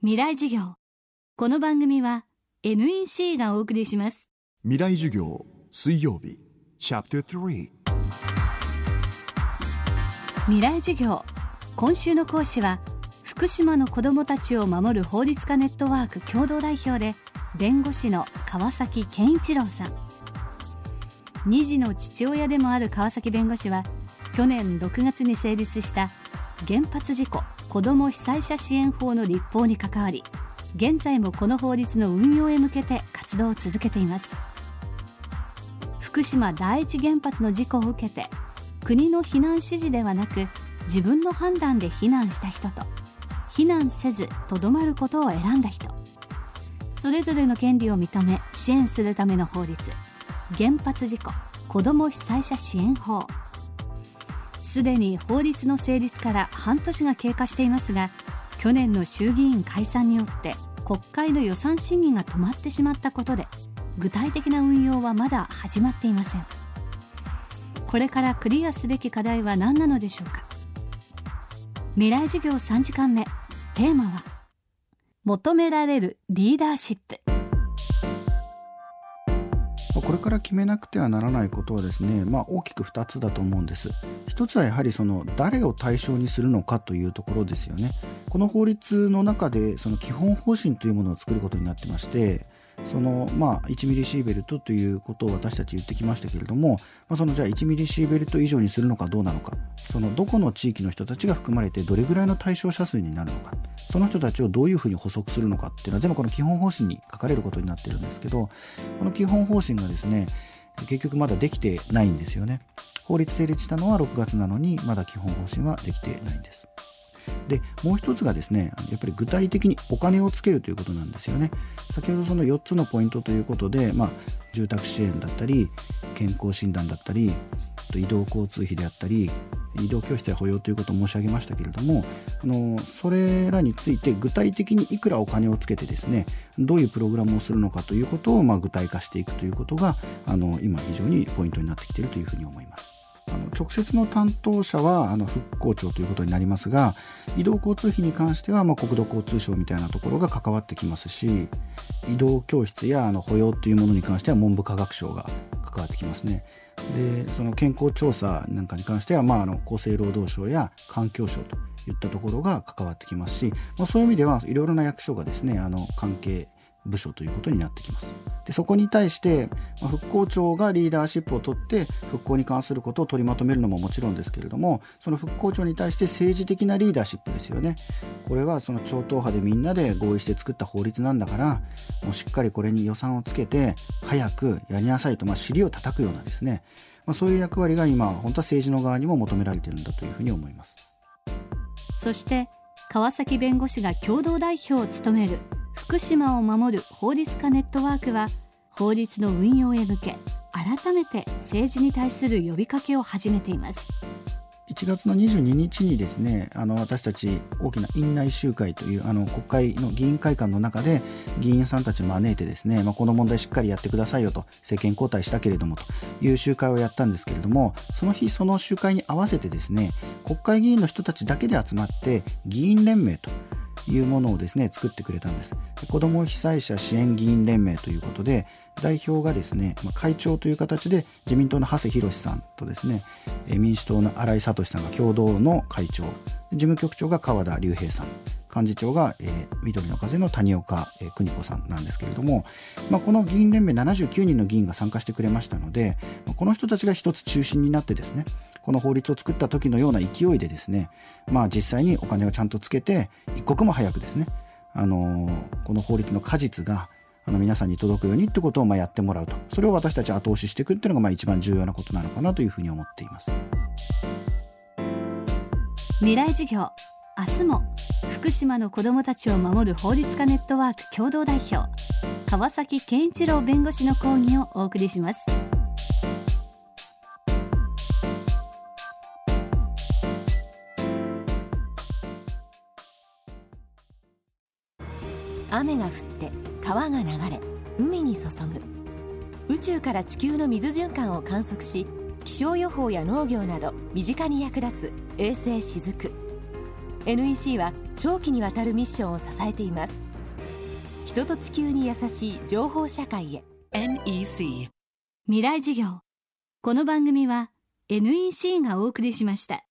未来授業。この番組は NEC がお送りします。未来授業水曜日。チャプター3未来授業。今週の講師は福島の子どもたちを守る法律家ネットワーク共同代表で弁護士の川崎健一郎さん。2児の父親でもある川崎弁護士は去年6月に成立した原発事故子ども被災者支援法の立法に関わり現在もこの法律の運用へ向けて活動を続けています。福島第一原発の事故を受けて国の避難指示ではなく自分の判断で避難した人と避難せずとどまることを選んだ人。それぞれの権利を認め支援するための法律原発事故子ども被災者支援法。すでに法律の成立から半年が経過していますが去年の衆議院解散によって国会の予算審議が止まってしまったことで具体的な運用はまだ始まっていません。これからクリアすべき課題は何なのでしょうか。未来授業3時間目。テーマは求められるリーダーシップ。これから決めなくてはならないことはですね、まあ、大きく2つだと思うんです。1つはやはりその誰を対象にするのかというところですよね。この法律の中でその基本方針というものを作ることになってまして、そのまあ、1ミリシーベルトということを私たち言ってきましたけれども、まあ、そのじゃあ1ミリシーベルト以上にするのかどうなのかそのどこの地域の人たちが含まれてどれぐらいの対象者数になるのかその人たちをどういうふうに補足するのかっていうのは全部この基本方針に書かれることになってるんですけどこの基本方針がですね結局まだできてないんですよね。法律成立したのは6月なのにまだ基本方針はできてないんです。でもう一つがですねやっぱり具体的にお金をつけるということなんですよね先ほどその4つのポイントということで、まあ、住宅支援だったり健康診断だったり移動交通費であったり移動教室や保養ということを申し上げましたけれどもあのそれらについて具体的にいくらお金をつけてですねどういうプログラムをするのかということを、まあ、具体化していくということがあの今非常にポイントになってきているというふうに思います。あの直接の担当者はあの復興庁ということになりますが移動交通費に関しては、まあ、国土交通省みたいなところが関わってきますし移動教室やあの保養というものに関しては文部科学省が関わってきますね。でその健康調査なんかに関しては、まあ、あの厚生労働省や環境省といったところが関わってきますし、まあ、そういう意味ではいろいろな役所がですねあの関係部署ということになってきます。でそこに対して、ま、復興庁がリーダーシップを取って復興に関することを取りまとめるのももちろんですけれどもその復興庁に対して政治的なリーダーシップですよね。これはその超党派でみんなで合意して作った法律なんだからもうしっかりこれに予算をつけて早くやりなさいと、まあ、尻を叩くようなですね、まあ、そういう役割が今本当は政治の側にも求められているんだというふうに思います。そして川崎弁護士が共同代表を務める福島を守る法律家ネットワークは法律の運用へ向け改めて政治に対する呼びかけを始めています。1月の22日にですねあの私たち大きな院内集会というあの国会の議員会館の中で議員さんたち招いてですね、まあ、この問題しっかりやってくださいよと政権交代したけれどもという集会をやったんですけれどもその日その集会に合わせてですね国会議員の人たちだけで集まって議員連盟というものをですね作ってくれたんです。子ども被災者支援議員連盟ということで代表がですね会長という形で自民党の長谷博さんとですね民主党の新井聡さんが共同の会長。事務局長が川田隆平さん。幹事長が、えー、緑の風の谷岡、えー、邦子さんなんですけれども、まあ、この議員連盟79人の議員が参加してくれましたので、まあ、この人たちが一つ中心になってですねこの法律を作った時のような勢いでですね、まあ、実際にお金をちゃんとつけて一刻も早くですね、あのー、この法律の果実があの皆さんに届くようにってことをまあやってもらうとそれを私たち後押ししていくっていうのがまあ一番重要なことなのかなというふうに思っています未来授業明日も福島の子どもたちを守る法律家ネットワーク共同代表川崎健一郎弁護士の講義をお送りします。雨が降って川が流れ海に注ぐ。宇宙から地球の水循環を観測し気象予報や農業など身近に役立つ衛星しずく。NEC は長期にわたるミッションを支えています。人と地球に優しい情報社会へ。NEC 未来事業。この番組は NEC がお送りしました